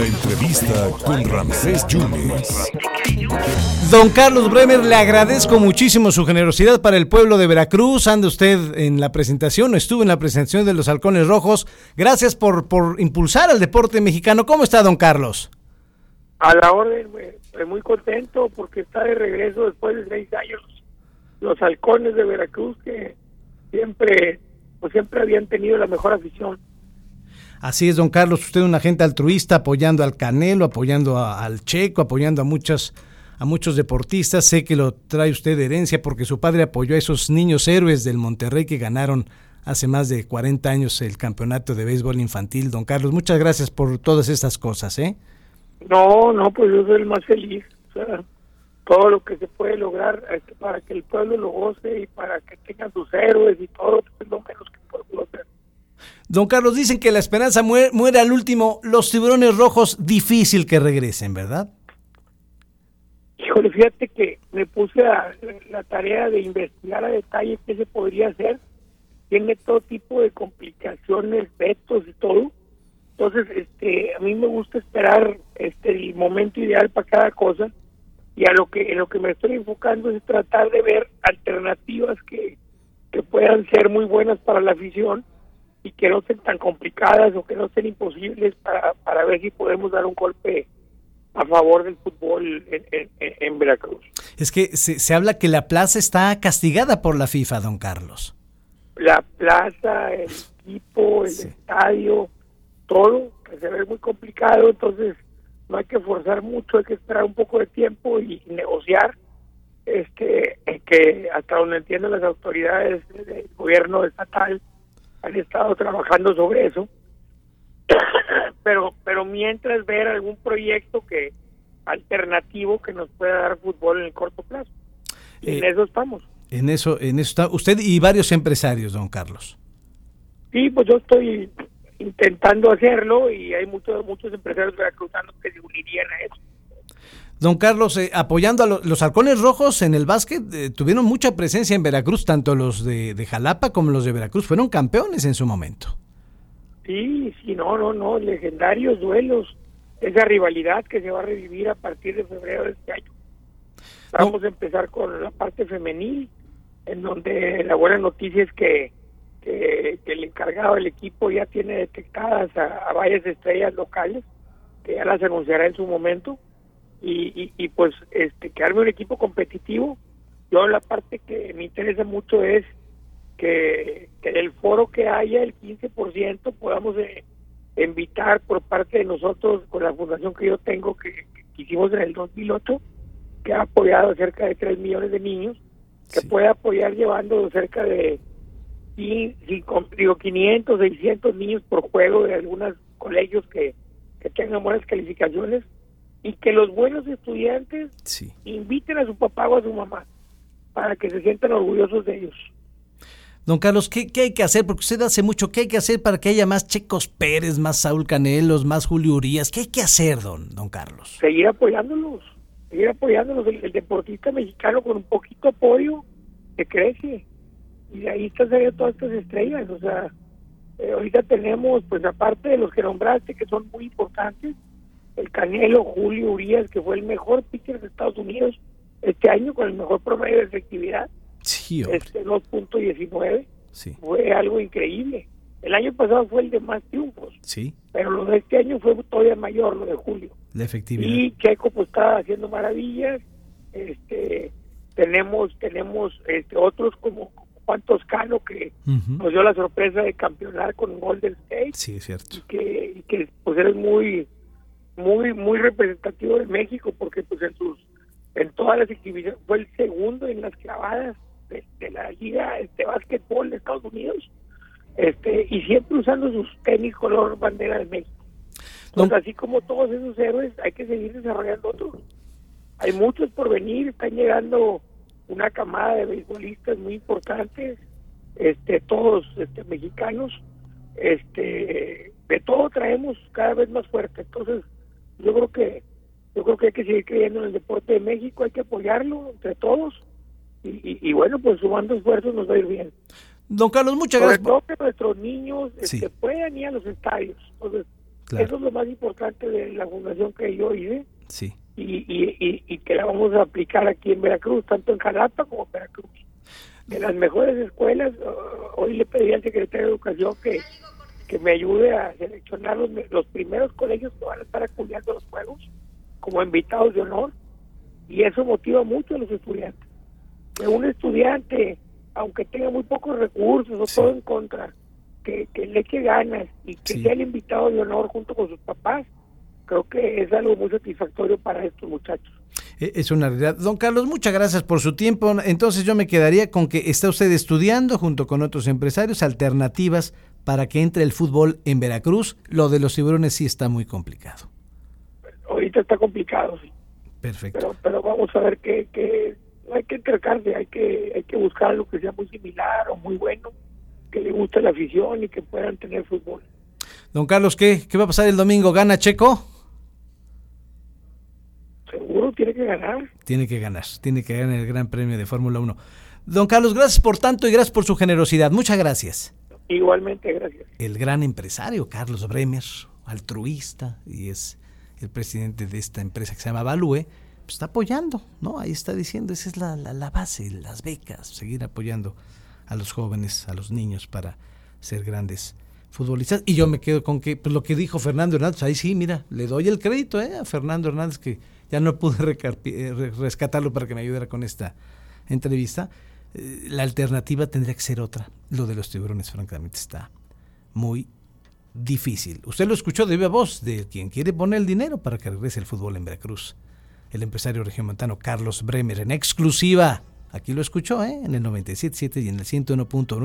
La entrevista con Ramsés Yunes. Don Carlos Bremer, le agradezco muchísimo su generosidad para el pueblo de Veracruz. Anda usted en la presentación, estuvo en la presentación de los Halcones Rojos. Gracias por, por impulsar al deporte mexicano. ¿Cómo está, don Carlos? A la orden, estoy muy contento porque está de regreso después de seis años los Halcones de Veracruz que siempre, pues siempre habían tenido la mejor afición. Así es, don Carlos, usted es un agente altruista apoyando al Canelo, apoyando al Checo, apoyando a muchas a muchos deportistas. Sé que lo trae usted de herencia porque su padre apoyó a esos niños héroes del Monterrey que ganaron hace más de 40 años el campeonato de béisbol infantil. Don Carlos, muchas gracias por todas estas cosas, ¿eh? No, no, pues yo soy el más feliz. O sea, todo lo que se puede lograr este, para que el pueblo lo goce y para que tengan sus héroes y todo, es lo menos que podemos hacer. Don Carlos, dicen que la esperanza muere, al último. Los tiburones rojos, difícil que regresen, ¿verdad? Híjole, fíjate que me puse a, la tarea de investigar a detalle qué se podría hacer. Tiene todo tipo de complicaciones, vetos y todo. Entonces, este, a mí me gusta esperar este el momento ideal para cada cosa y a lo que en lo que me estoy enfocando es tratar de ver alternativas que, que puedan ser muy buenas para la afición y que no sean tan complicadas o que no sean imposibles para, para ver si podemos dar un golpe a favor del fútbol en, en, Veracruz. Es que se, se, habla que la plaza está castigada por la FIFA, don Carlos. La plaza, el equipo, el estadio, todo, que se ve muy complicado, entonces no hay que forzar mucho, hay que esperar un poco de tiempo y negociar este que hasta donde entienden las autoridades del gobierno estatal han estado trabajando sobre eso. Pero pero mientras ver algún proyecto que alternativo que nos pueda dar fútbol en el corto plazo. En eh, eso estamos. en eso en eso está usted y varios empresarios don Carlos. Sí pues yo estoy intentando hacerlo y hay muchos muchos empresarios veracruzanos que se unirían a eso Don Carlos, eh, apoyando a los halcones rojos en el básquet, eh, tuvieron mucha presencia en Veracruz, tanto los de, Jalapa como los de Veracruz, fueron campeones en su momento. Sí, sí, no, no, no, legendarios duelos, esa rivalidad que se va a revivir a partir de febrero de este año. Vamos a empezar con la parte femenil, en donde la buena noticia es que, que, el encargado del equipo ya tiene detectadas a varias estrellas locales, que ya las anunciará en su momento y, y, pues este que arme un equipo competitivo. Yo la parte que me interesa mucho es que, que el foro que haya, el 15%, podamos eh, invitar por parte de nosotros, con la fundación que yo tengo, que, hicimos en el 2008, que ha apoyado cerca de 3 millones de niños, que puede apoyar llevando cerca de digo, 500, 600 niños por juego de algunos colegios que, que tengan buenas calificaciones y que los buenos estudiantes inviten a su papá o a su mamá para que se sientan orgullosos de ellos. Don Carlos, ¿qué, hay que hacer? Porque usted hace mucho, ¿qué hay que hacer para que haya más Checos Pérez, más Saúl Canelos, más Julio Urias? ¿Qué hay que hacer, don, don Carlos? Seguir apoyándolos, seguir apoyándolos. El, deportista mexicano con un poquito apoyo se crece. Y de ahí están saliendo todas estas estrellas. O sea, eh, ahorita tenemos, pues aparte de los que nombraste, que son muy importantes, el Canelo Julio Urias, que fue el mejor pitcher de Estados Unidos este año con el mejor promedio de efectividad. Sí, este 2.19. Sí. Fue algo increíble. El año pasado fue el de más triunfos. Sí. Pero lo de este año fue todavía mayor, lo de Julio. La efectividad. Y Checo pues está haciendo maravillas. Este tenemos tenemos este otros como Juan Toscano que nos dio la sorpresa de campeonar con Golden State. Sí, es cierto. Y que, y que pues eres muy muy muy representativo de México porque pues en sus en todas las actividades fue el segundo en las clavadas de, la liga este básquetbol de Estados Unidos este y siempre usando sus tenis color bandera de México. Entonces así como todos esos héroes hay que seguir desarrollando otros. Hay muchos por venir están llegando una camada de beisbolistas muy importantes este todos este mexicanos este de todo traemos cada vez más fuerte. Entonces yo creo que yo creo que hay que seguir creyendo en el deporte de México, hay que apoyarlo entre todos y, bueno, pues sumando esfuerzos nos va a ir bien. Don Carlos, muchas gracias. Todo que nuestros niños este, puedan ir a los estadios. Entonces, Eso es lo más importante de la fundación que yo hice. Sí. Y, y, y, que la vamos a aplicar aquí en Veracruz, tanto en Jalapa como en Veracruz. En las mejores escuelas, hoy le pedí al secretario de Educación que, que me ayude a seleccionar los, los primeros colegios que van a estar acudiendo los juegos como invitados de honor. Y eso motiva mucho a los estudiantes. Que un estudiante, aunque tenga muy pocos recursos o todo en contra, que, le eche ganas y que sea el invitado de honor junto con sus papás, creo que es algo muy satisfactorio para estos muchachos. E, es una realidad. Don Carlos, muchas gracias por su tiempo. Entonces yo me quedaría con que está usted estudiando junto con otros empresarios alternativas para que entre el fútbol en Veracruz. Lo de los tiburones sí está muy complicado. Ahorita está complicado, sí. Perfecto. Pero, pero vamos a ver que, que hay que encargarse, hay que, hay que buscar lo que sea muy similar o muy bueno que le guste la afición y que puedan tener fútbol. Don Carlos, ¿qué, qué va a pasar el domingo? ¿Gana Checo? Seguro, tiene que ganar. Tiene que ganar, tiene que ganar el Gran Premio de Fórmula 1. Don Carlos, gracias por tanto y gracias por su generosidad. Muchas gracias. Igualmente, gracias. El gran empresario, Carlos Bremer, altruista, y es el presidente de esta empresa que se llama Value, pues está apoyando, ¿no? Ahí está diciendo, esa es la, la, base, las becas, seguir apoyando a los jóvenes, a los niños para ser grandes futbolistas. Y yo me quedo con que pues, lo que dijo Fernando Hernández, ahí sí, mira, le doy el crédito ¿eh? a Fernando Hernández que ya no pude eh, rescatarlo para que me ayudara con esta entrevista. Eh, la alternativa tendría que ser otra. Lo de los tiburones, francamente, está muy difícil. Usted lo escuchó de viva voz de quien quiere poner el dinero para que regrese el fútbol en Veracruz. El empresario regiomontano Carlos Bremer en exclusiva Aquí lo escuchó ¿eh? en el 97.7 y en el 101.1.